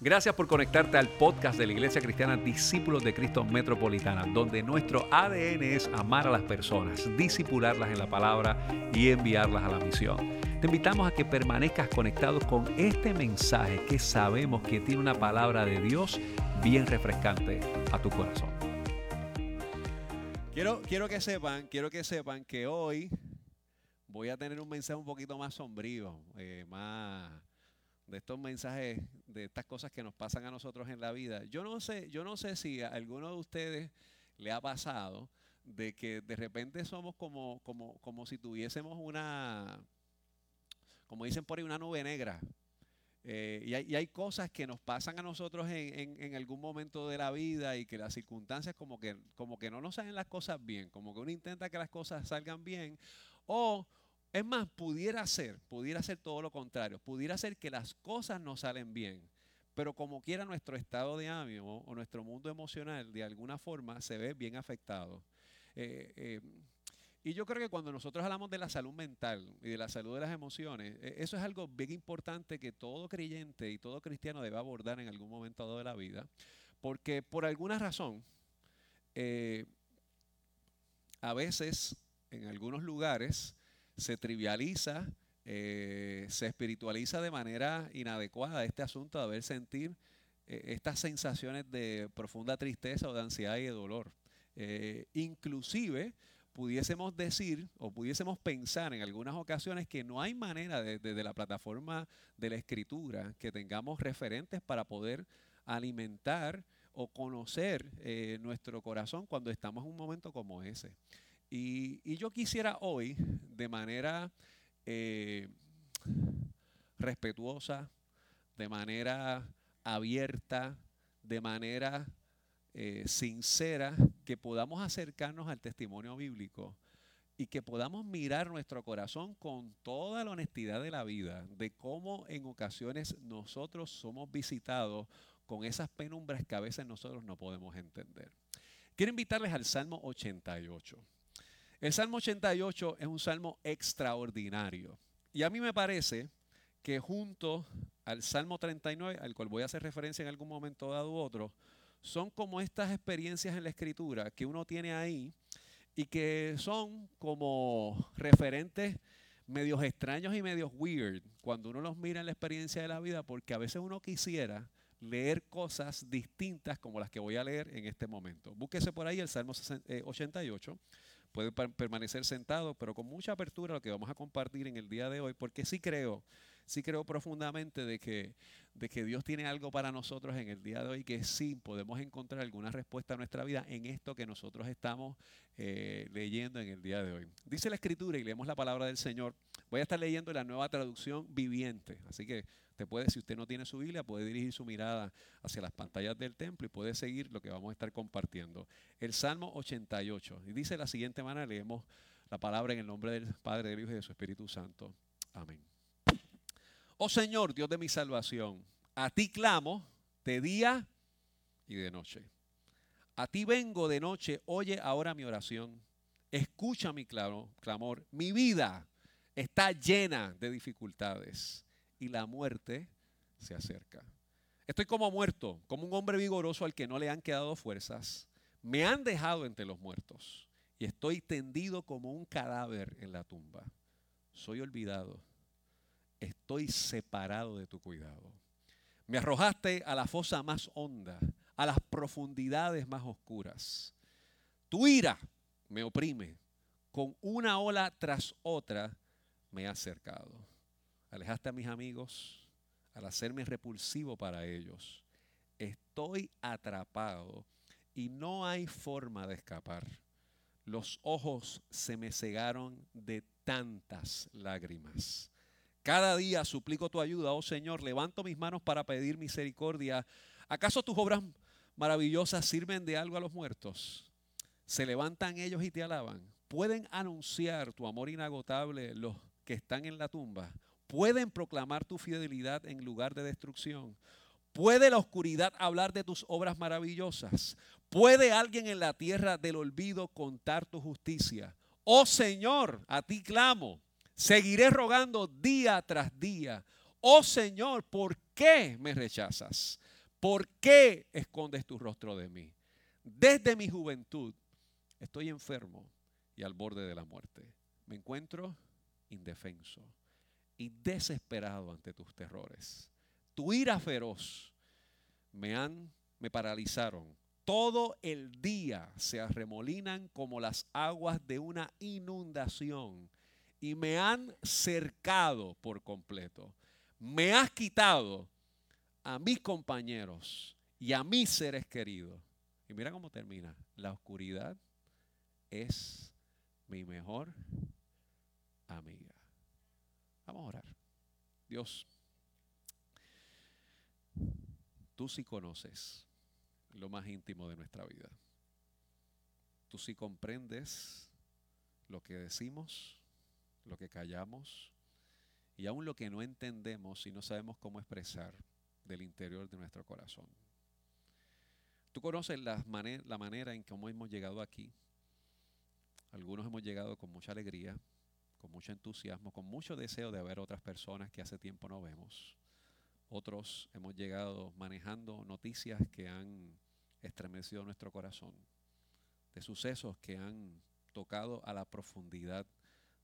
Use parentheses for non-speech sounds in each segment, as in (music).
Gracias por conectarte al podcast de la Iglesia Cristiana Discípulos de Cristo Metropolitana, donde nuestro ADN es amar a las personas, disipularlas en la palabra y enviarlas a la misión. Te invitamos a que permanezcas conectado con este mensaje que sabemos que tiene una palabra de Dios bien refrescante a tu corazón. Quiero, quiero que sepan, quiero que sepan que hoy voy a tener un mensaje un poquito más sombrío, eh, más de estos mensajes, de estas cosas que nos pasan a nosotros en la vida. Yo no sé, yo no sé si a alguno de ustedes le ha pasado de que de repente somos como, como, como si tuviésemos una, como dicen por ahí, una nube negra. Eh, y, hay, hay, cosas que nos pasan a nosotros en, en, en, algún momento de la vida y que las circunstancias como que, como que no nos salen las cosas bien, como que uno intenta que las cosas salgan bien, o es más, pudiera ser, pudiera ser todo lo contrario, pudiera ser que las cosas no salen bien, pero como quiera nuestro estado de ánimo o nuestro mundo emocional de alguna forma se ve bien afectado. Eh, eh, y yo creo que cuando nosotros hablamos de la salud mental y de la salud de las emociones, eh, eso es algo bien importante que todo creyente y todo cristiano debe abordar en algún momento de la vida, porque por alguna razón, a veces en algunos lugares, se trivializa, eh, se espiritualiza de manera inadecuada este asunto de haber sentir eh, estas sensaciones de profunda tristeza o de ansiedad y de dolor. Eh, inclusive pudiésemos decir o pudiésemos pensar en algunas ocasiones que no hay manera desde de, la plataforma de la escritura que tengamos referentes para poder alimentar o conocer nuestro corazón cuando estamos en un momento como ese. Y, yo quisiera hoy, de manera eh, respetuosa, de manera abierta, de manera eh, sincera, que podamos acercarnos al testimonio bíblico y que podamos mirar nuestro corazón con toda la honestidad de la vida, de cómo en ocasiones nosotros somos visitados con esas penumbras que a veces nosotros no podemos entender. Quiero invitarles al Salmo 88. El Salmo 88 es un salmo extraordinario. Y a mí me parece que junto al Salmo 39, al cual voy a hacer referencia en algún momento dado u otro, son como estas experiencias en la escritura que uno tiene ahí y que son como referentes medios extraños y medios weird cuando uno los mira en la experiencia de la vida, porque a veces uno quisiera leer cosas distintas como las que voy a leer en este momento. Búsquese por ahí el Salmo 88 puede permanecer sentado, pero con mucha apertura lo que vamos a compartir en el día de hoy, porque sí creo, sí creo profundamente de que, de que Dios tiene algo para nosotros en el día de hoy, que sí podemos encontrar alguna respuesta a nuestra vida en esto que nosotros estamos eh, leyendo en el día de hoy. Dice la escritura y leemos la palabra del Señor. Voy a estar leyendo la nueva traducción viviente, así que Usted puede, si usted no tiene su Biblia, puede dirigir su mirada hacia las pantallas del templo y puede seguir lo que vamos a estar compartiendo. El Salmo 88. Y dice la siguiente manera, leemos la palabra en el nombre del Padre, del Hijo y de su Espíritu Santo. Amén. Oh Señor, Dios de mi salvación, a ti clamo de día y de noche. A ti vengo de noche, oye ahora mi oración. Escucha mi clamor. Mi vida está llena de dificultades y la muerte se acerca. Estoy como muerto, como un hombre vigoroso al que no le han quedado fuerzas. Me han dejado entre los muertos y estoy tendido como un cadáver en la tumba. Soy olvidado. Estoy separado de tu cuidado. Me arrojaste a la fosa más honda, a las profundidades más oscuras. Tu ira me oprime. Con una ola tras otra me ha acercado. Alejaste a mis amigos al hacerme repulsivo para ellos. Estoy atrapado y no hay forma de escapar. Los ojos se me cegaron de tantas lágrimas. Cada día suplico tu ayuda, oh Señor, levanto mis manos para pedir misericordia. ¿Acaso tus obras maravillosas sirven de algo a los muertos? Se levantan ellos y te alaban. Pueden anunciar tu amor inagotable los que están en la tumba pueden proclamar tu fidelidad en lugar de destrucción. ¿Puede la oscuridad hablar de tus obras maravillosas? ¿Puede alguien en la tierra del olvido contar tu justicia? Oh Señor, a ti clamo. Seguiré rogando día tras día. Oh Señor, ¿por qué me rechazas? ¿Por qué escondes tu rostro de mí? Desde mi juventud estoy enfermo y al borde de la muerte. Me encuentro indefenso y desesperado ante tus terrores. Tu ira feroz me han me paralizaron. Todo el día se arremolinan como las aguas de una inundación y me han cercado por completo. Me has quitado a mis compañeros y a mis seres queridos. Y mira cómo termina. La oscuridad es mi mejor amiga. Vamos a orar. Dios, tú sí conoces lo más íntimo de nuestra vida. Tú sí comprendes lo que decimos, lo que callamos y aún lo que no entendemos y no sabemos cómo expresar del interior de nuestro corazón. Tú conoces la, manera en cómo hemos llegado aquí. Algunos hemos llegado con mucha alegría, con mucho entusiasmo, con mucho deseo de ver otras personas que hace tiempo no vemos. Otros hemos llegado manejando noticias que han estremecido nuestro corazón, de sucesos que han tocado a la profundidad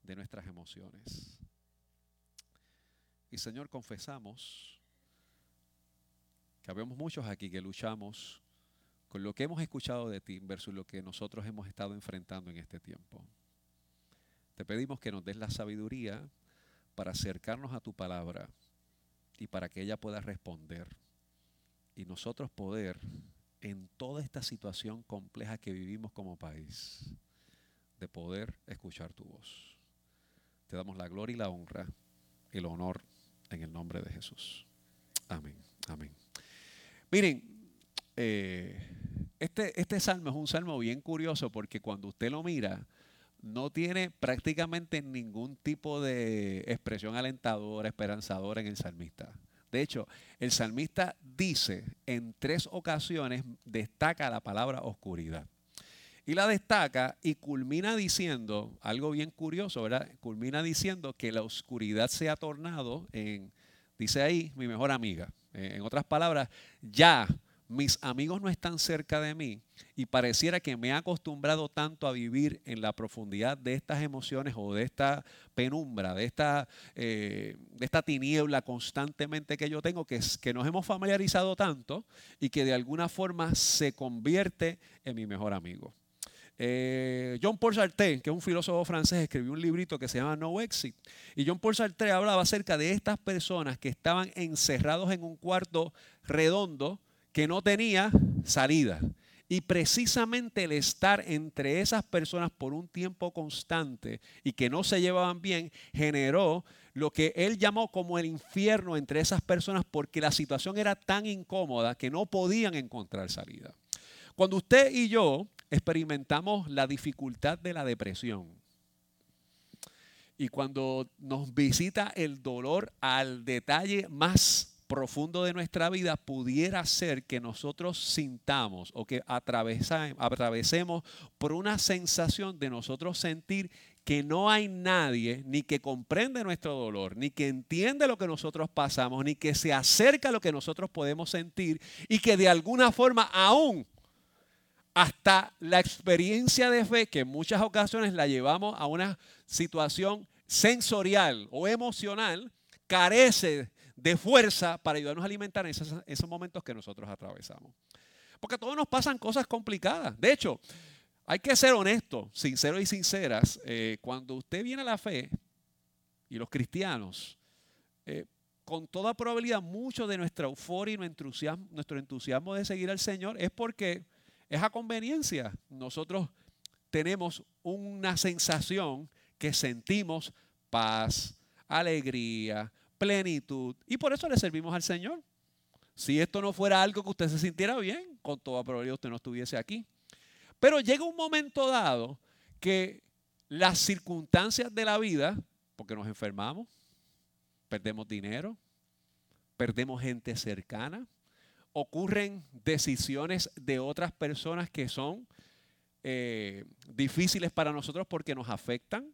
de nuestras emociones. Y Señor, confesamos que habemos muchos aquí que luchamos con lo que hemos escuchado de ti versus lo que nosotros hemos estado enfrentando en este tiempo. Te pedimos que nos des la sabiduría para acercarnos a tu palabra y para que ella pueda responder y nosotros poder en toda esta situación compleja que vivimos como país, de poder escuchar tu voz. Te damos la gloria y la honra, el honor en el nombre de Jesús. Amén, amén. Miren, eh, este, este salmo es un salmo bien curioso porque cuando usted lo mira, no tiene prácticamente ningún tipo de expresión alentadora, esperanzadora en el salmista. De hecho, el salmista dice en tres ocasiones, destaca la palabra oscuridad. Y la destaca y culmina diciendo, algo bien curioso, ¿verdad? Culmina diciendo que la oscuridad se ha tornado en, dice ahí, mi mejor amiga. En otras palabras, ya mis amigos no están cerca de mí y pareciera que me he acostumbrado tanto a vivir en la profundidad de estas emociones o de esta penumbra, de esta, eh, de esta tiniebla constantemente que yo tengo, que, que nos hemos familiarizado tanto y que de alguna forma se convierte en mi mejor amigo. Eh, John Paul Sartre, que es un filósofo francés, escribió un librito que se llama No Exit. Y John Paul Sartre hablaba acerca de estas personas que estaban encerrados en un cuarto redondo, que no tenía salida. Y precisamente el estar entre esas personas por un tiempo constante y que no se llevaban bien generó lo que él llamó como el infierno entre esas personas porque la situación era tan incómoda que no podían encontrar salida. Cuando usted y yo experimentamos la dificultad de la depresión. Y cuando nos visita el dolor al detalle más profundo de nuestra vida pudiera ser que nosotros sintamos o que atravesemos por una sensación de nosotros sentir que no hay nadie ni que comprende nuestro dolor, ni que entiende lo que nosotros pasamos, ni que se acerca a lo que nosotros podemos sentir y que de alguna forma aún hasta la experiencia de fe, que en muchas ocasiones la llevamos a una situación sensorial o emocional, carece de fuerza para ayudarnos a alimentar en esos, momentos que nosotros atravesamos. Porque a todos nos pasan cosas complicadas. De hecho, hay que ser honestos, sinceros y sinceras. Eh, cuando usted viene a la fe, y los cristianos, eh, con toda probabilidad, mucho de nuestra euforia y nuestro entusiasmo, nuestro entusiasmo de seguir al Señor es porque es a conveniencia. Nosotros tenemos una sensación que sentimos paz, alegría, plenitud. Y por eso le servimos al Señor. Si esto no fuera algo que usted se sintiera bien, con toda probabilidad usted no estuviese aquí. Pero llega un momento dado que las circunstancias de la vida, porque nos enfermamos, perdemos dinero, perdemos gente cercana, ocurren decisiones de otras personas que son eh, difíciles para nosotros porque nos afectan,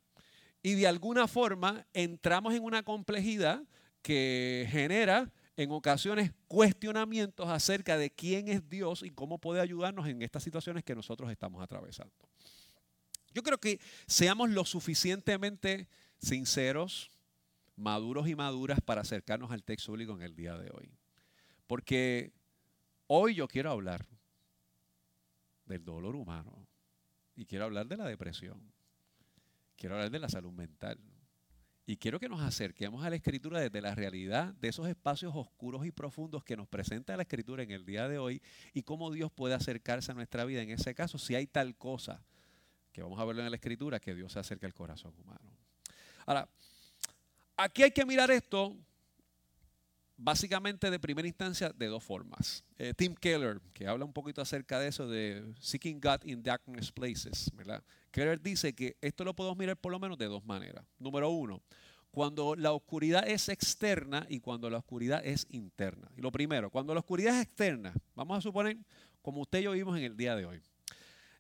y de alguna forma entramos en una complejidad que genera en ocasiones cuestionamientos acerca de quién es Dios y cómo puede ayudarnos en estas situaciones que nosotros estamos atravesando. Yo creo que seamos lo suficientemente sinceros, maduros y maduras para acercarnos al texto bíblico en el día de hoy. Porque hoy yo quiero hablar del dolor humano y quiero hablar de la depresión. Quiero hablar de la salud mental. Y quiero que nos acerquemos a la escritura desde la realidad de esos espacios oscuros y profundos que nos presenta la escritura en el día de hoy y cómo Dios puede acercarse a nuestra vida en ese caso, si hay tal cosa que vamos a verlo en la escritura, que Dios se acerca al corazón humano. Ahora, aquí hay que mirar esto básicamente de primera instancia de dos formas. Eh, Tim Keller, que habla un poquito acerca de eso, de Seeking God in Darkness Places, ¿verdad? Keller dice que esto lo podemos mirar por lo menos de dos maneras. Número uno, cuando la oscuridad es externa y cuando la oscuridad es interna. Y lo primero, cuando la oscuridad es externa, vamos a suponer, como usted y yo vimos en el día de hoy,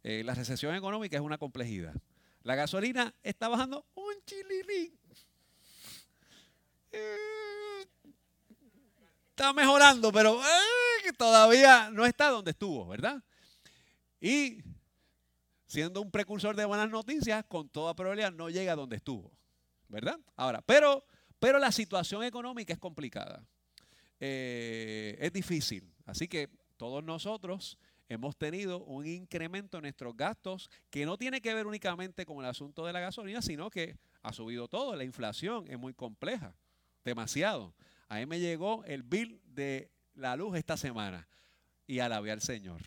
eh, la recesión económica es una complejidad. La gasolina está bajando un chililín. Eh, está mejorando, pero eh, todavía no está donde estuvo, ¿verdad? Y siendo un precursor de buenas noticias, con toda probabilidad no llega donde estuvo, ¿verdad? Ahora, pero, pero la situación económica es complicada. es difícil. Así que todos nosotros hemos tenido un incremento en nuestros gastos que no tiene que ver únicamente con el asunto de la gasolina, sino que ha subido todo. La inflación es muy compleja, demasiado. A mí me llegó el bill de la luz esta semana y alabé al Señor.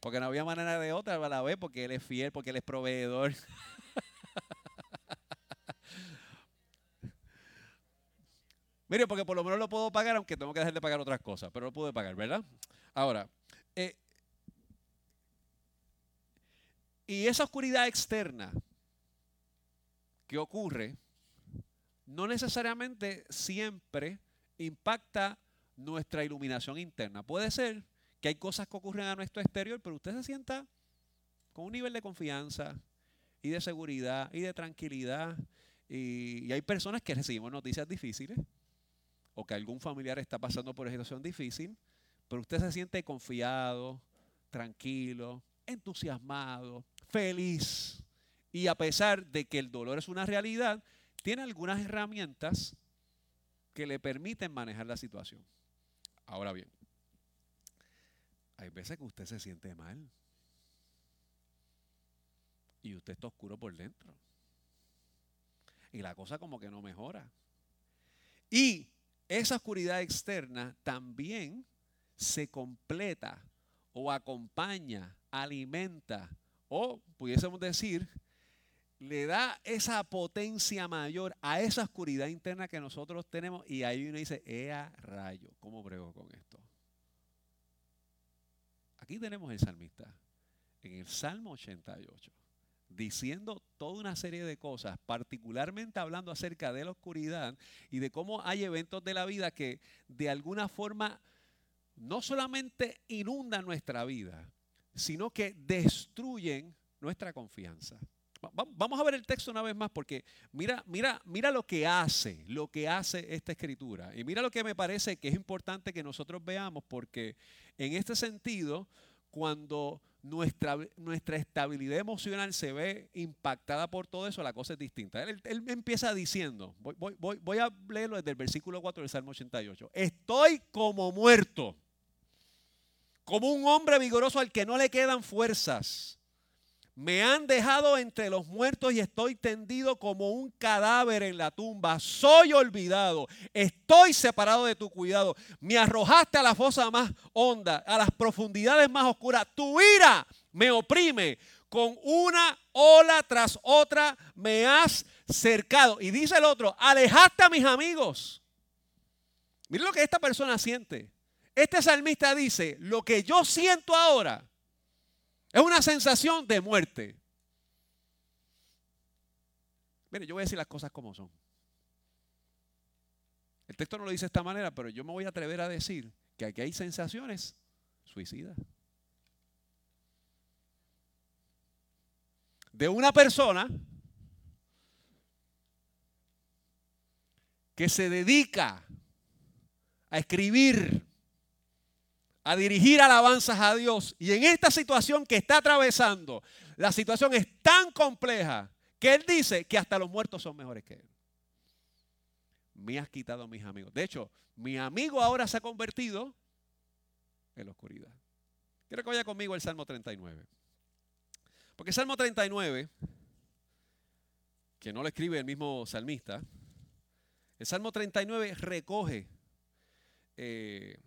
Porque no había manera de otra, alabé porque Él es fiel, porque Él es proveedor. (laughs) Mire, porque por lo menos lo puedo pagar, aunque tengo que dejar de pagar otras cosas, pero lo puedo pagar, ¿verdad? Ahora, eh, y esa oscuridad externa que ocurre, no necesariamente siempre impacta nuestra iluminación interna. Puede ser que hay cosas que ocurren a nuestro exterior, pero usted se sienta con un nivel de confianza y de seguridad y de tranquilidad. Y, hay personas que recibimos noticias difíciles o que algún familiar está pasando por una situación difícil, pero usted se siente confiado, tranquilo, entusiasmado, feliz. Y a pesar de que el dolor es una realidad, tiene algunas herramientas que le permiten manejar la situación. Ahora bien, hay veces que usted se siente mal y usted está oscuro por dentro. Y la cosa como que no mejora. Y esa oscuridad externa también se completa o acompaña, alimenta o pudiésemos decir, le da esa potencia mayor a esa oscuridad interna que nosotros tenemos y ahí uno dice, ea rayo, ¿cómo brego con esto? Aquí tenemos el salmista, en el Salmo 88 diciendo toda una serie de cosas, particularmente hablando acerca de la oscuridad y de cómo hay eventos de la vida que de alguna forma no solamente inundan nuestra vida, sino que destruyen nuestra confianza. Vamos a ver el texto una vez más porque mira, mira, mira lo que hace, lo que hace esta escritura. Y mira lo que me parece que es importante que nosotros veamos porque en este sentido, cuando nuestra, nuestra estabilidad emocional se ve impactada por todo eso, la cosa es distinta. Él, empieza diciendo, voy, voy, voy, a leerlo desde el versículo 4 del Salmo 88, estoy como muerto, como un hombre vigoroso al que no le quedan fuerzas. Me han dejado entre los muertos y estoy tendido como un cadáver en la tumba. Soy olvidado. Estoy separado de tu cuidado. Me arrojaste a la fosa más honda, a las profundidades más oscuras. Tu ira me oprime. Con una ola tras otra me has cercado. Y dice el otro, alejaste a mis amigos. Mira lo que esta persona siente. Este salmista dice, lo que yo siento ahora es una sensación de muerte. Mire, yo voy a decir las cosas como son. El texto no lo dice de esta manera, pero yo me voy a atrever a decir que aquí hay sensaciones suicidas. De una persona que se dedica a escribir, a dirigir alabanzas a Dios. Y en esta situación que está atravesando, la situación es tan compleja que él dice que hasta los muertos son mejores que él. Me has quitado a mis amigos. De hecho, mi amigo ahora se ha convertido en la oscuridad. Quiero que vaya conmigo al Salmo 39. Porque el Salmo 39, que no lo escribe el mismo salmista, el Salmo 39 recoge eh,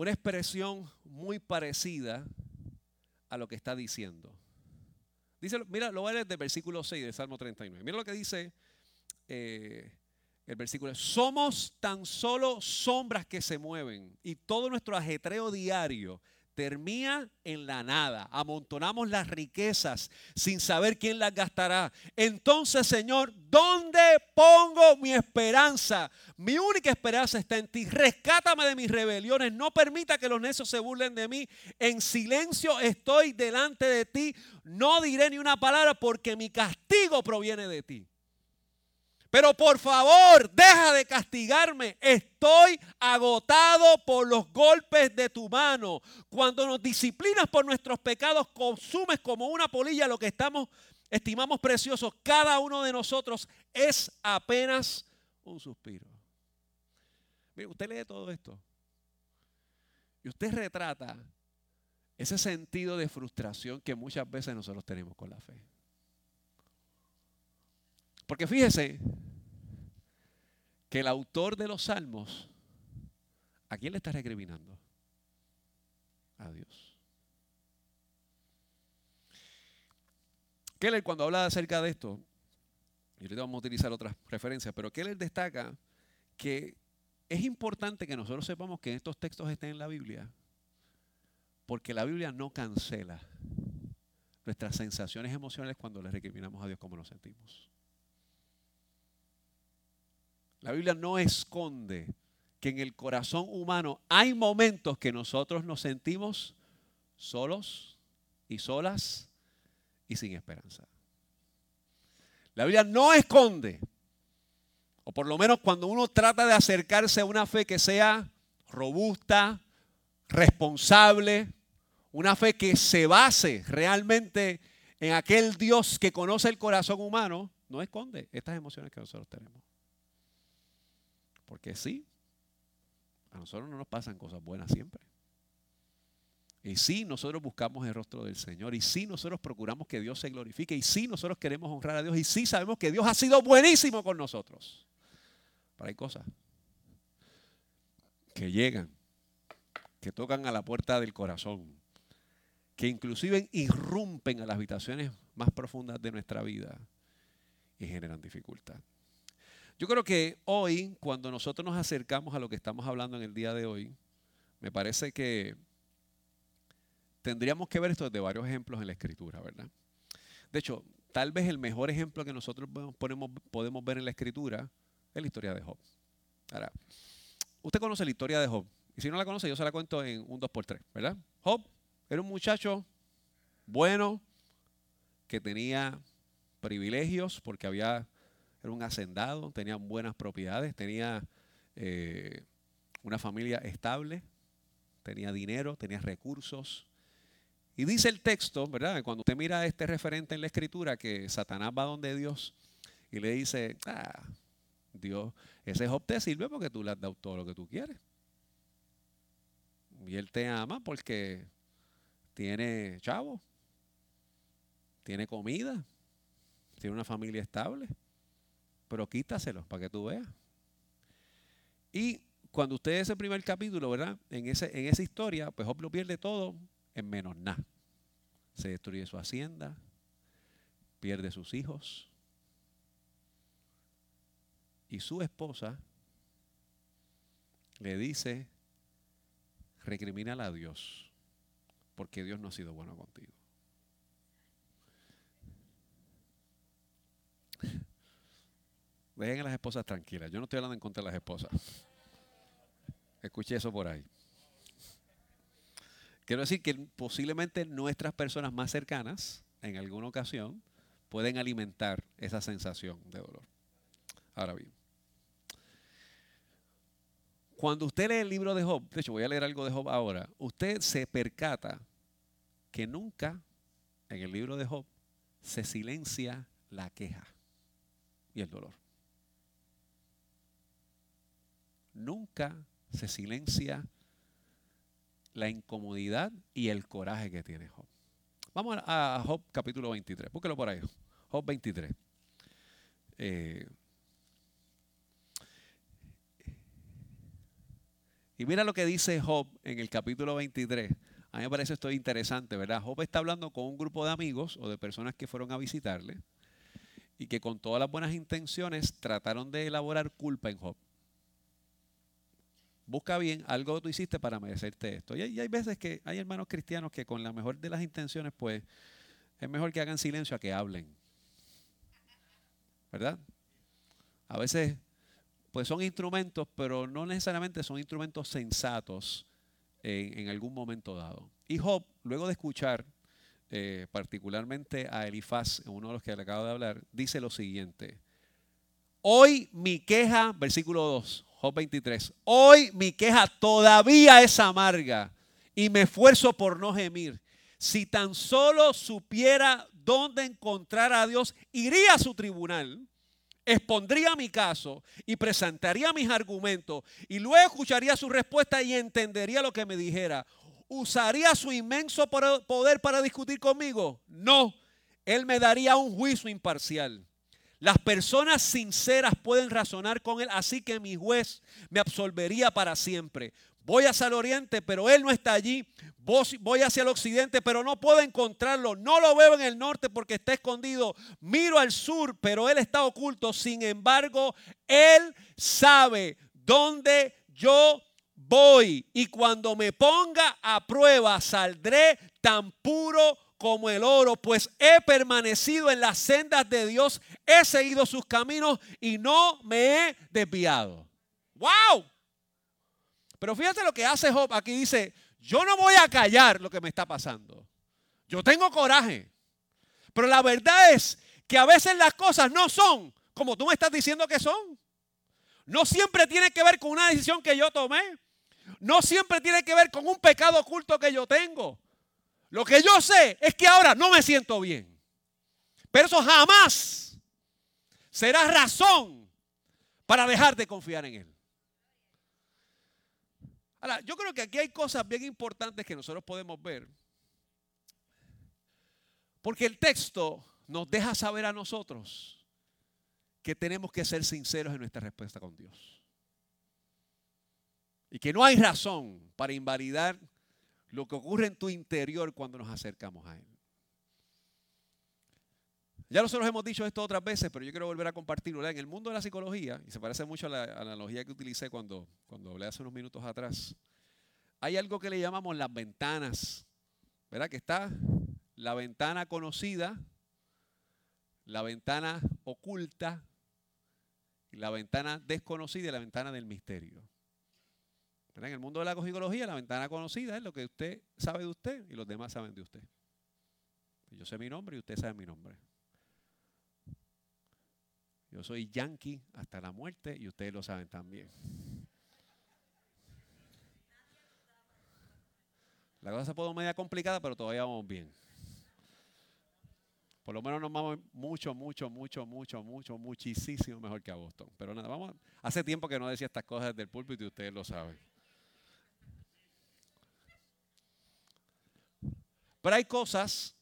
una expresión muy parecida a lo que está diciendo. Dice, mira, lo voy a leer del versículo 6 del Salmo 39. Mira lo que dice eh, el versículo. Somos tan solo sombras que se mueven y todo nuestro ajetreo diario termina en la nada. Amontonamos las riquezas sin saber quién las gastará. Entonces, Señor, ¿dónde pongo mi esperanza? Mi única esperanza está en ti. Rescátame de mis rebeliones. No permita que los necios se burlen de mí. En silencio estoy delante de ti. No diré ni una palabra porque mi castigo proviene de ti. Pero por favor, deja de castigarme. Estoy agotado por los golpes de tu mano. Cuando nos disciplinas por nuestros pecados, consumes como una polilla lo que estamos estimamos precioso. Cada uno de nosotros es apenas un suspiro. Mire, usted lee todo esto y usted retrata ese sentido de frustración que muchas veces nosotros tenemos con la fe. Porque fíjese que el autor de los salmos, ¿a quién le está recriminando? A Dios. Keller cuando habla acerca de esto, y ahorita vamos a utilizar otras referencias, pero Keller destaca que es importante que nosotros sepamos que estos textos estén en la Biblia, porque la Biblia no cancela nuestras sensaciones emocionales cuando le recriminamos a Dios como nos sentimos. La Biblia no esconde que en el corazón humano hay momentos que nosotros nos sentimos solos y solas y sin esperanza. La Biblia no esconde, o por lo menos cuando uno trata de acercarse a una fe que sea robusta, responsable, una fe que se base realmente en aquel Dios que conoce el corazón humano, no esconde estas emociones que nosotros tenemos. Porque sí, a nosotros no nos pasan cosas buenas siempre. Y sí, nosotros buscamos el rostro del Señor. Y sí, nosotros procuramos que Dios se glorifique. Y sí, nosotros queremos honrar a Dios. Y sí, sabemos que Dios ha sido buenísimo con nosotros. Pero hay cosas que llegan, que tocan a la puerta del corazón, que inclusive irrumpen a las habitaciones más profundas de nuestra vida y generan dificultad. Yo creo que hoy, cuando nosotros nos acercamos a lo que estamos hablando en el día de hoy, me parece que tendríamos que ver esto desde varios ejemplos en la escritura, ¿verdad? De hecho, tal vez el mejor ejemplo que nosotros podemos ver en la escritura es la historia de Job. Ahora, usted conoce la historia de Job. Y si no la conoce, yo se la cuento en un 2x3, ¿verdad? Job era un muchacho bueno que tenía privilegios porque había era un hacendado, tenía buenas propiedades, tenía eh, una familia estable, tenía dinero, tenía recursos. Y dice el texto, ¿verdad? Cuando usted mira este referente en la escritura, que Satanás va donde Dios y le dice, ah, Dios, ese Job te sirve porque tú le has dado todo lo que tú quieres. Y él te ama porque tiene chavo, tiene comida, tiene una familia estable pero quítaselos para que tú veas. Y cuando usted ese primer capítulo, ¿verdad? En, ese, en esa historia, pues Job lo pierde todo en menos nada. Se destruye su hacienda, pierde sus hijos. Y su esposa le dice, recrimínala a Dios, porque Dios no ha sido bueno contigo. Dejen a las esposas tranquilas. Yo no estoy hablando en contra de las esposas. Escuché eso por ahí. Quiero decir que posiblemente nuestras personas más cercanas, en alguna ocasión, pueden alimentar esa sensación de dolor. Ahora bien, Cuando usted lee el libro de Job, de hecho voy a leer algo de Job ahora, usted se percata que nunca en el libro de Job se silencia la queja y el dolor. Nunca se silencia la incomodidad y el coraje que tiene Job. Vamos a Job capítulo 23. Búsquelo por ahí. Job 23. Eh, y mira lo que dice Job en el capítulo 23. A mí me parece esto interesante, ¿verdad? Job está hablando con un grupo de amigos o de personas que fueron a visitarle y que con todas las buenas intenciones trataron de elaborar culpa en Job. Busca bien algo que tú hiciste para merecerte esto. Y hay, veces que hay hermanos cristianos que con la mejor de las intenciones, pues es mejor que hagan silencio a que hablen. ¿Verdad? A veces, pues son instrumentos, pero no necesariamente son instrumentos sensatos en, algún momento dado. Y Job, luego de escuchar eh, particularmente a Elifaz, uno de los que le acabo de hablar, dice lo siguiente. Hoy mi queja, versículo 2, Job 23, hoy mi queja todavía es amarga y me esfuerzo por no gemir. Si tan solo supiera dónde encontrar a Dios, iría a su tribunal expondría mi caso y presentaría mis argumentos y luego escucharía su respuesta y entendería lo que me dijera. ¿Usaría su inmenso poder para discutir conmigo? No, él me daría un juicio imparcial. Las personas sinceras pueden razonar con él, así que mi juez me absolvería para siempre. Voy hacia el oriente, pero él no está allí. Voy hacia el occidente, pero no puedo encontrarlo. No lo veo en el norte porque está escondido. Miro al sur, pero él está oculto. Sin embargo, él sabe dónde yo voy. Y cuando me ponga a prueba, saldré tan puro como el oro, pues he permanecido en las sendas de Dios, he seguido sus caminos y no me he desviado. ¡Wow! Pero fíjate lo que hace Job. Aquí dice, yo no voy a callar lo que me está pasando. Yo tengo coraje. Pero la verdad es que a veces las cosas no son como tú me estás diciendo que son. No siempre tiene que ver con una decisión que yo tomé. No siempre tiene que ver con un pecado oculto que yo tengo. Lo que yo sé es que ahora no me siento bien. Pero eso jamás será razón para dejar de confiar en Él. Ahora, yo creo que aquí hay cosas bien importantes que nosotros podemos ver. Porque el texto nos deja saber a nosotros que tenemos que ser sinceros en nuestra respuesta con Dios. Y que no hay razón para invalidar lo que ocurre en tu interior cuando nos acercamos a Él. Ya nosotros hemos dicho esto otras veces, pero yo quiero volver a compartirlo. En el mundo de la psicología, y se parece mucho a la analogía que utilicé cuando, cuando hablé hace unos minutos atrás, hay algo que le llamamos las ventanas. ¿Verdad? Que está la ventana conocida, la ventana oculta, la ventana desconocida y la ventana del misterio. En el mundo de la psicología, la ventana conocida es lo que usted sabe de usted y los demás saben de usted. Yo sé mi nombre y usted sabe mi nombre. Yo soy yankee hasta la muerte y ustedes lo saben también. La cosa se puede media complicada, pero todavía vamos bien. Por lo menos nos vamos mucho, mucho, mucho, mucho, mucho, muchísimo mejor que a Boston. Pero nada, vamos. Hace tiempo que no decía estas cosas desde el púlpito y ustedes lo saben. Pero hay cosas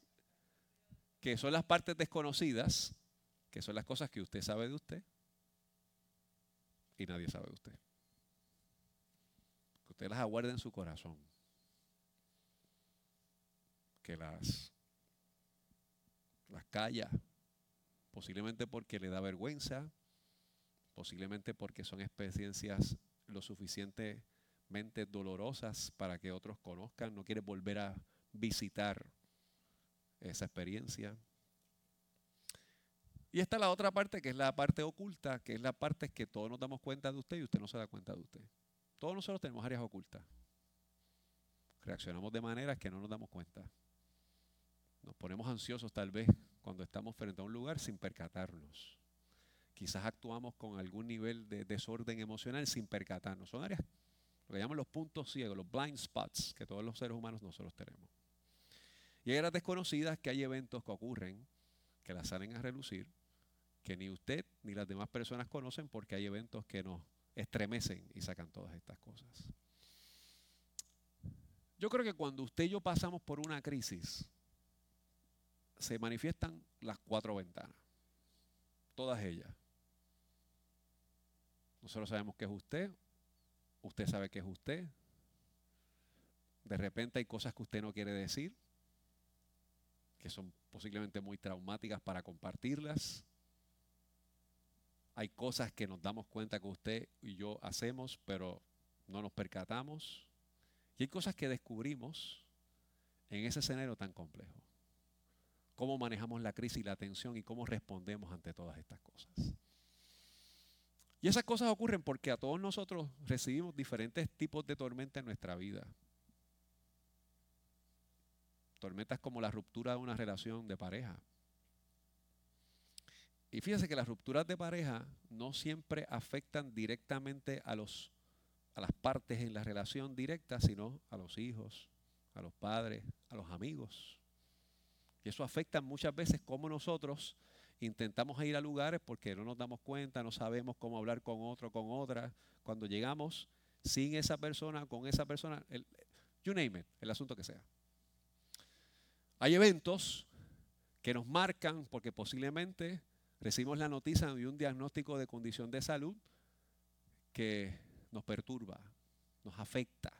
que son las partes desconocidas que son las cosas que usted sabe de usted y nadie sabe de usted. Usted las aguarde en su corazón. Que las, las calla, posiblemente porque le da vergüenza, posiblemente porque son experiencias lo suficientemente dolorosas para que otros conozcan, no quiere volver a visitar esa experiencia. Y esta es la otra parte, que es la parte oculta, que es la parte que todos nos damos cuenta de usted y usted no se da cuenta de usted. Todos nosotros tenemos áreas ocultas. Reaccionamos de maneras que no nos damos cuenta. Nos ponemos ansiosos tal vez cuando estamos frente a un lugar sin percatarnos. Quizás actuamos con algún nivel de desorden emocional sin percatarnos. Son áreas lo que llaman los puntos ciegos, los blind spots, que todos los seres humanos nosotros tenemos. Y hay áreas desconocidas que hay eventos que ocurren, que las salen a relucir, que ni usted ni las demás personas conocen porque hay eventos que nos estremecen y sacan todas estas cosas. Yo creo que cuando usted y yo pasamos por una crisis, se manifiestan las cuatro ventanas, todas ellas. Nosotros sabemos que es usted, usted sabe que es usted. De repente hay cosas que usted no quiere decir, son posiblemente muy traumáticas para compartirlas. Hay cosas que nos damos cuenta que usted y yo hacemos, pero no nos percatamos. Y hay cosas que descubrimos en ese escenario tan complejo. Cómo manejamos la crisis y la tensión y cómo respondemos ante todas estas cosas. Y esas cosas ocurren porque a todos nosotros recibimos diferentes tipos de tormenta en nuestra vida. Tormentas como la ruptura de una relación de pareja. Y fíjense que las rupturas de pareja no siempre afectan directamente a los a las partes en la relación directa, sino a los hijos, a los padres, a los amigos. Y eso afecta muchas veces cómo nosotros intentamos ir a lugares porque no nos damos cuenta, no sabemos cómo hablar con otro, con otra. Cuando llegamos sin esa persona, con esa persona, you name it, el asunto que sea. Hay eventos que nos marcan porque posiblemente recibimos la noticia de un diagnóstico de condición de salud que nos perturba, nos afecta.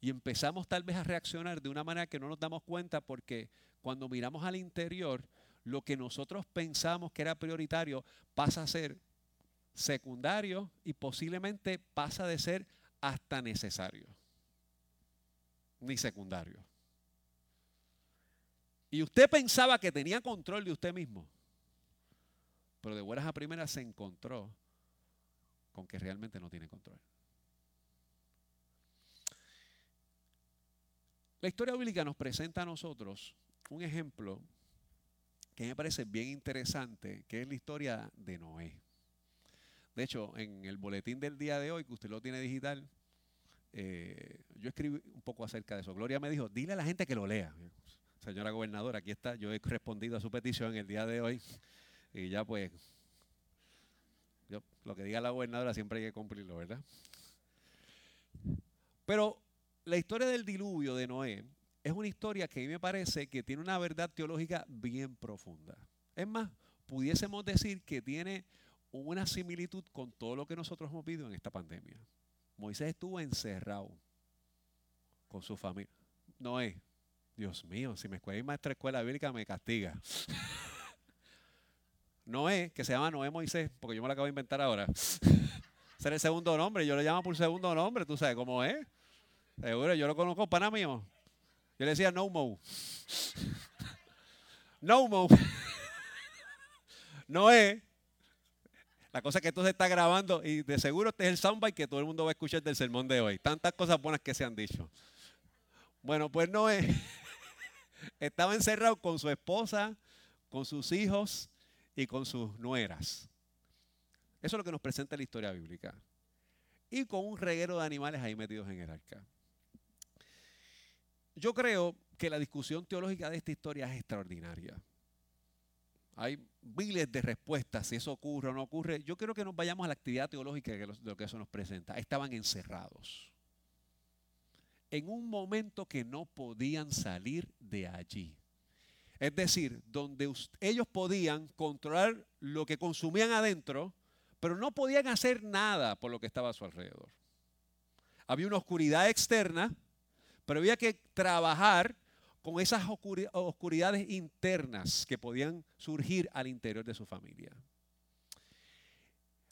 Y empezamos tal vez a reaccionar de una manera que no nos damos cuenta porque cuando miramos al interior, lo que nosotros pensamos que era prioritario pasa a ser secundario y posiblemente pasa de ser hasta necesario, ni secundario. Y usted pensaba que tenía control de usted mismo, pero de buenas a primeras se encontró con que realmente no tiene control. La historia bíblica nos presenta a nosotros un ejemplo que me parece bien interesante, que es la historia de Noé. De hecho, en el boletín del día de hoy, que usted lo tiene digital, eh, yo escribí un poco acerca de eso. Gloria me dijo, dile a la gente que lo lea. Señora gobernadora, aquí está, yo he respondido a su petición el día de hoy y ya pues lo que diga la gobernadora siempre hay que cumplirlo, ¿verdad? Pero la historia del diluvio de Noé es una historia que a mí me parece que tiene una verdad teológica bien profunda. Es más, pudiésemos decir que tiene una similitud con todo lo que nosotros hemos vivido en esta pandemia. Moisés estuvo encerrado con su familia. Noé, Dios mío, si me escuela maestra escuela bíblica me castiga. (laughs) Noé, que se llama Noé Moisés, porque yo me lo acabo de inventar ahora. (laughs) Ser el segundo nombre, yo lo llamo por segundo nombre, tú sabes cómo es. Seguro, yo lo conozco, pana mío. Yo le decía no mo. (laughs) No mo. Noé. La cosa es que esto se está grabando y de seguro este es el soundbite que todo el mundo va a escuchar del sermón de hoy. Tantas cosas buenas que se han dicho. Bueno, pues Noé estaba encerrado con su esposa, con sus hijos y con sus nueras. Eso es lo que nos presenta la historia bíblica. Y con un reguero de animales ahí metidos en el arca. Yo creo que la discusión teológica de esta historia es extraordinaria. Hay miles de respuestas si eso ocurre o no ocurre. Yo creo que nos vayamos a la actividad teológica de lo que eso nos presenta. Estaban encerrados. En un momento que no podían salir de allí. Es decir, donde ellos podían controlar lo que consumían adentro, pero no podían hacer nada por lo que estaba a su alrededor. Había una oscuridad externa, pero había que trabajar con esas oscuridades internas que podían surgir al interior de su familia.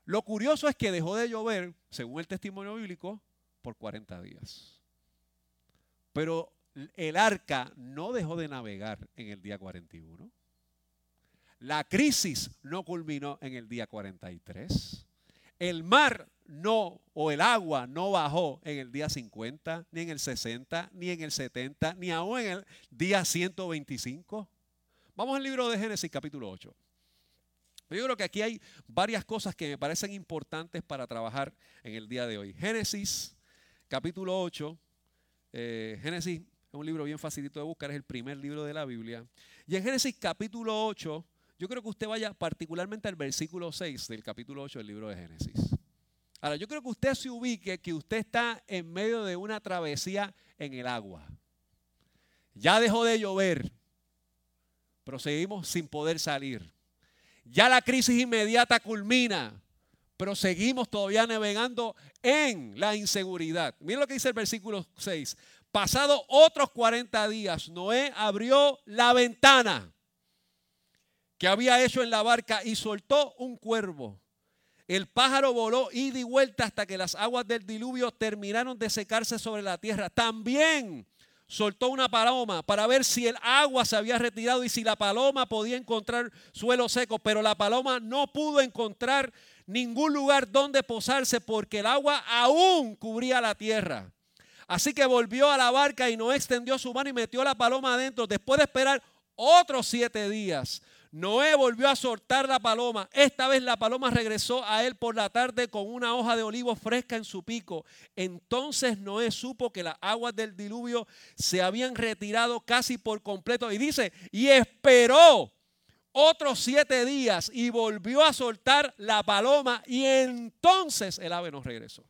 Lo curioso es que dejó de llover, según el testimonio bíblico, por 40 días. Pero el arca no dejó de navegar en el día 41. La crisis no culminó en el día 43. El mar no, o el agua no bajó en el día 50, ni en el 60, ni en el 70, ni aún en el día 125. Vamos al libro de Génesis capítulo 8. Yo creo que aquí hay varias cosas que me parecen importantes para trabajar en el día de hoy. Génesis capítulo 8. Eh, Génesis es un libro bien facilito de buscar, es el primer libro de la Biblia. Y en Génesis capítulo 8, yo creo que usted vaya particularmente al versículo 6 del capítulo 8 del libro de Génesis. Ahora, yo creo que usted se ubique que usted está en medio de una travesía en el agua. Ya dejó de llover, pero seguimos sin poder salir. Ya la crisis inmediata culmina, pero seguimos todavía navegando en la inseguridad. Miren lo que dice el versículo 6. Pasado otros 40 días, Noé abrió la ventana que había hecho en la barca y soltó un cuervo. El pájaro voló ida y vuelta hasta que las aguas del diluvio terminaron de secarse sobre la tierra. También soltó una paloma para ver si el agua se había retirado y si la paloma podía encontrar suelo seco, pero la paloma no pudo encontrar ningún lugar donde posarse porque el agua aún cubría la tierra. Así que volvió a la barca y no extendió su mano y metió la paloma adentro. Después de esperar otros siete días, Noé volvió a soltar la paloma. Esta vez la paloma regresó a él por la tarde con una hoja de olivo fresca en su pico. Entonces Noé supo que las aguas del diluvio se habían retirado casi por completo. Y dice, y esperó otros siete días y volvió a soltar la paloma y entonces el ave nos regresó.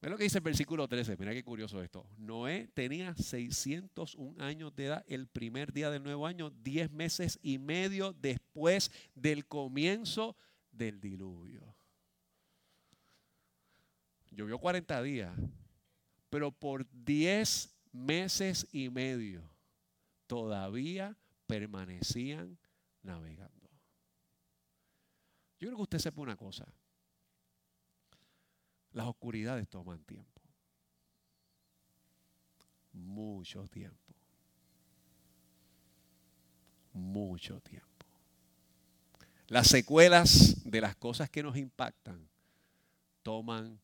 Ve lo que dice el versículo 13. Mira qué curioso esto. Noé tenía 601 años de edad el primer día del nuevo año, 10 meses y medio después del comienzo del diluvio. Llovió 40 días, pero por 10 meses y medio todavía permanecían navegando. Yo creo que usted sepa una cosa. Las oscuridades toman tiempo. Mucho tiempo. Mucho tiempo. Las secuelas de las cosas que nos impactan toman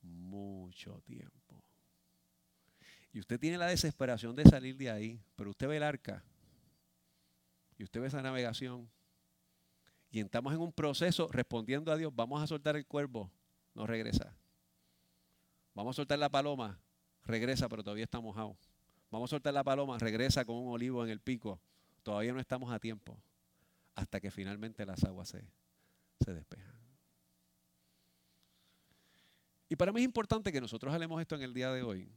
mucho tiempo. Y usted tiene la desesperación de salir de ahí, pero usted ve el arca y usted ve esa navegación y estamos en un proceso respondiendo a Dios, vamos a soltar el cuervo, no regresa. Vamos a soltar la paloma, regresa, pero todavía está mojado. Vamos a soltar la paloma, regresa con un olivo en el pico. Todavía no estamos a tiempo. Hasta que finalmente las aguas se, se despejan. Y para mí es importante que nosotros hablemos esto en el día de hoy.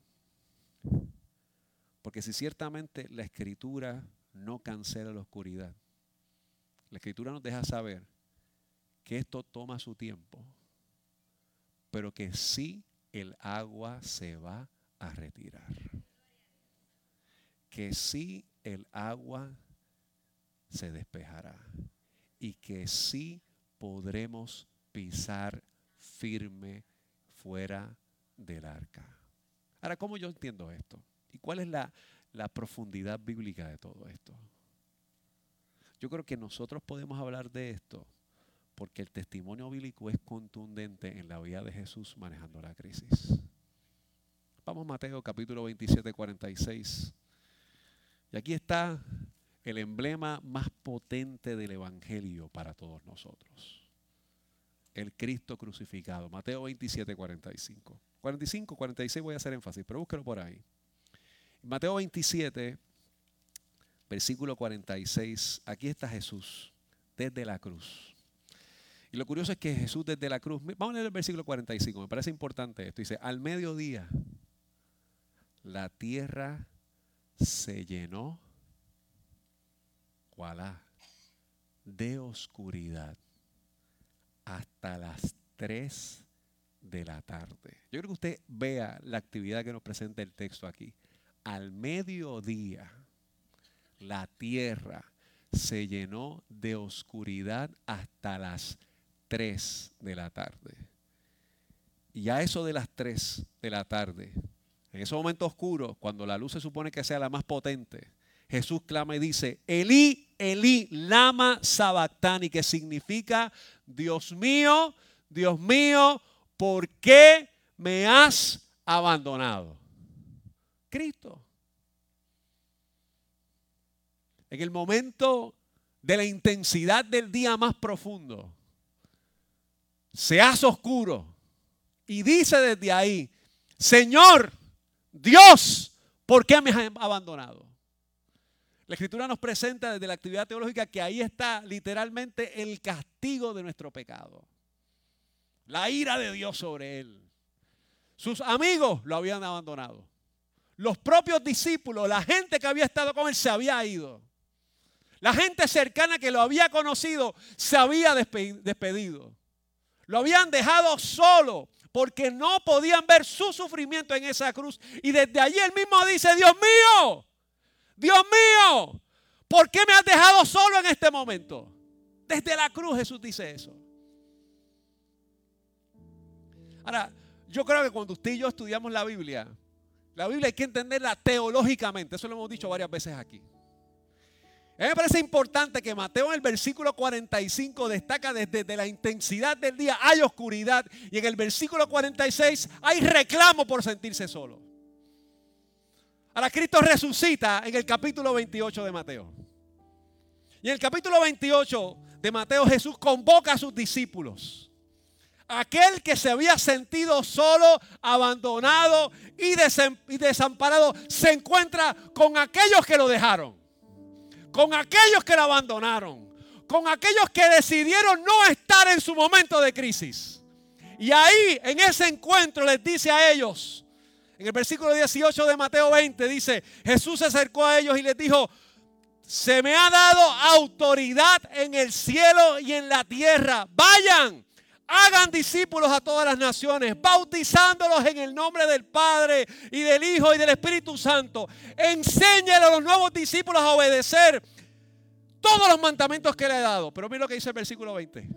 Porque si ciertamente la escritura no cancela la oscuridad, la escritura nos deja saber que esto toma su tiempo, pero que sí el agua se va a retirar. Que sí el agua se despejará y que sí podremos pisar firme fuera del arca. Ahora, ¿cómo yo entiendo esto? ¿Y cuál es la, la profundidad bíblica de todo esto? Yo creo que nosotros podemos hablar de esto porque el testimonio bíblico es contundente en la vida de Jesús manejando la crisis. Vamos a Mateo capítulo 27, 46. Y aquí está el emblema más potente del Evangelio para todos nosotros. El Cristo crucificado. Mateo 27, 45. 45, 46 voy a hacer énfasis, pero búsquelo por ahí. Mateo 27, versículo 46. Aquí está Jesús desde la cruz. Y lo curioso es que Jesús desde la cruz, vamos a leer el versículo 45, me parece importante esto. Dice, al mediodía la tierra se llenó, voilà, de oscuridad hasta las 3 de la tarde. Yo creo que usted vea la actividad que nos presenta el texto aquí. Al mediodía la tierra se llenó de oscuridad hasta las 3 de la tarde. Y a eso de las 3 de la tarde, en ese momento oscuro, cuando la luz se supone que sea la más potente, Jesús clama y dice, Elí, Elí, lama sabactani, que significa, Dios mío, Dios mío, ¿por qué me has abandonado? Cristo. En el momento de la intensidad del día más profundo, se hace oscuro, Y dice desde ahí, Señor, Dios, ¿por qué me has abandonado? La escritura nos presenta desde la actividad teológica que ahí está literalmente el castigo de nuestro pecado. La ira de Dios sobre él. Sus amigos lo habían abandonado. Los propios discípulos, la gente que había estado con él se había ido. La gente cercana que lo había conocido se había despedido. Lo habían dejado solo porque no podían ver su sufrimiento en esa cruz. Y desde allí él mismo dice, Dios mío, Dios mío, ¿por qué me has dejado solo en este momento? Desde la cruz Jesús dice eso. Ahora, yo creo que cuando usted y yo estudiamos la Biblia, la Biblia hay que entenderla teológicamente. Eso lo hemos dicho varias veces aquí. A mí me parece importante que Mateo en el versículo 45 destaca desde la intensidad del día hay oscuridad y en el versículo 46 hay reclamo por sentirse solo. Ahora Cristo resucita en el capítulo 28 de Mateo. Y en el capítulo 28 de Mateo Jesús convoca a sus discípulos. Aquel que se había sentido solo, abandonado y desamparado, se encuentra con aquellos que lo dejaron, con aquellos que lo abandonaron, con aquellos que decidieron no estar en su momento de crisis. Y ahí, en ese encuentro, les dice a ellos, en el versículo 18 de Mateo 20, dice, Jesús se acercó a ellos y les dijo, se me ha dado autoridad en el cielo y en la tierra. Vayan Hagan discípulos a todas las naciones, bautizándolos en el nombre del Padre y del Hijo y del Espíritu Santo. Enséñale a los nuevos discípulos a obedecer todos los mandamientos que le he dado. Pero mira lo que dice el versículo 20.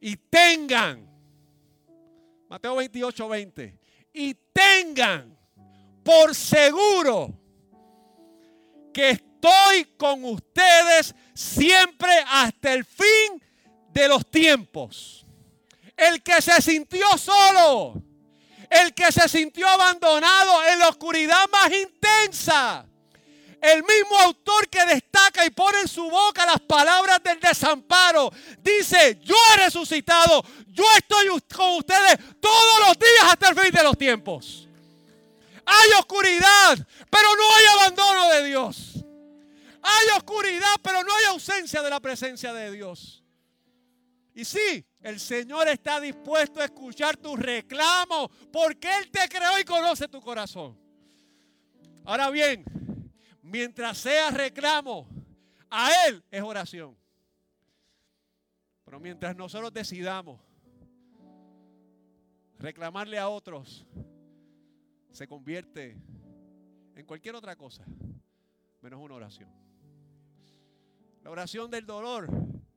Y tengan, Mateo 28, 20. Y tengan por seguro que estoy con ustedes siempre hasta el fin de los tiempos. El que se sintió solo. El que se sintió abandonado en la oscuridad más intensa. El mismo autor que destaca y pone en su boca las palabras del desamparo. Dice, yo he resucitado. Yo estoy con ustedes todos los días hasta el fin de los tiempos. Hay oscuridad, pero no hay abandono de Dios. Hay oscuridad, pero no hay ausencia de la presencia de Dios. Y sí, el Señor está dispuesto a escuchar tus reclamos porque Él te creó y conoce tu corazón. Ahora bien, mientras sea reclamo, a Él es oración. Pero mientras nosotros decidamos reclamarle a otros, se convierte en cualquier otra cosa, menos una oración. La oración del dolor,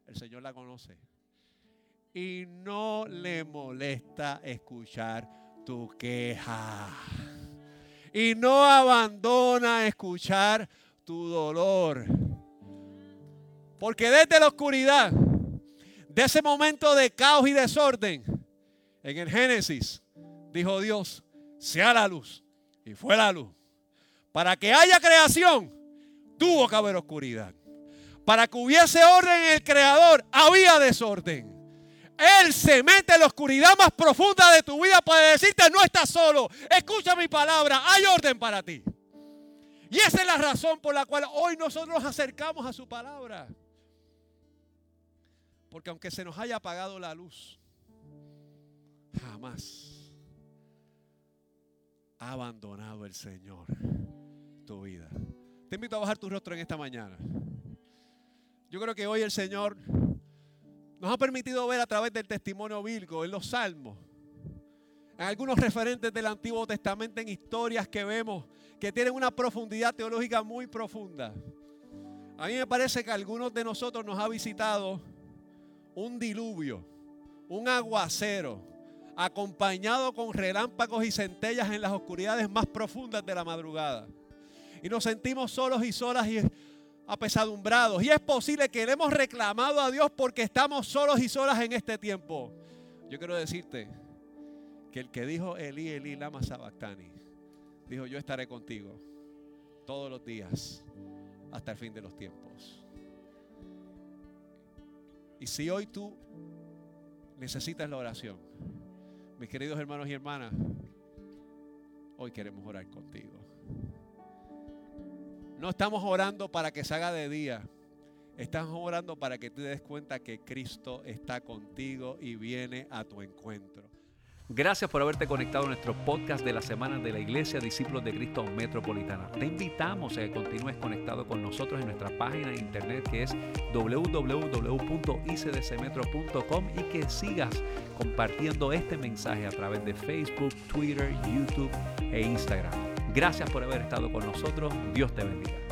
el Señor la conoce y no le molesta escuchar tu queja. Y no abandona escuchar tu dolor. Porque desde la oscuridad, de ese momento de caos y desorden, en el Génesis, dijo Dios, sea la luz. Y fue la luz. Para que haya creación, tuvo que haber oscuridad. Para que hubiese orden en el creador, había desorden. Él se mete en la oscuridad más profunda de tu vida para decirte no estás solo. Escucha mi palabra, hay orden para ti. Y esa es la razón por la cual hoy nosotros nos acercamos a su palabra. Porque aunque se nos haya apagado la luz, jamás ha abandonado el Señor tu vida. Te invito a bajar tu rostro en esta mañana. Yo creo que hoy el Señor nos ha permitido ver a través del testimonio bíblico en los salmos, en algunos referentes del Antiguo Testamento, en historias que vemos que tienen una profundidad teológica muy profunda. A mí me parece que algunos de nosotros nos ha visitado un diluvio, un aguacero, acompañado con relámpagos y centellas en las oscuridades más profundas de la madrugada. Y nos sentimos solos y solas y apesadumbrados. Y es posible que le hemos reclamado a Dios porque estamos solos y solas en este tiempo. Yo quiero decirte que el que dijo Eli, Eli, lama sabactani, dijo yo estaré contigo todos los días hasta el fin de los tiempos. Y si hoy tú necesitas la oración, Mis queridos hermanos y hermanas, hoy queremos orar contigo. No estamos orando para que se haga de día. Estamos orando para que te des cuenta que Cristo está contigo y viene a tu encuentro. Gracias por haberte conectado a nuestro podcast de la semana de la Iglesia Discípulos de Cristo Metropolitana. Te invitamos a que continúes conectado con nosotros en nuestra página de internet que es www.icdcmetro.com y que sigas compartiendo este mensaje a través de Facebook, Twitter, YouTube e Instagram. Gracias por haber estado con nosotros. Dios te bendiga.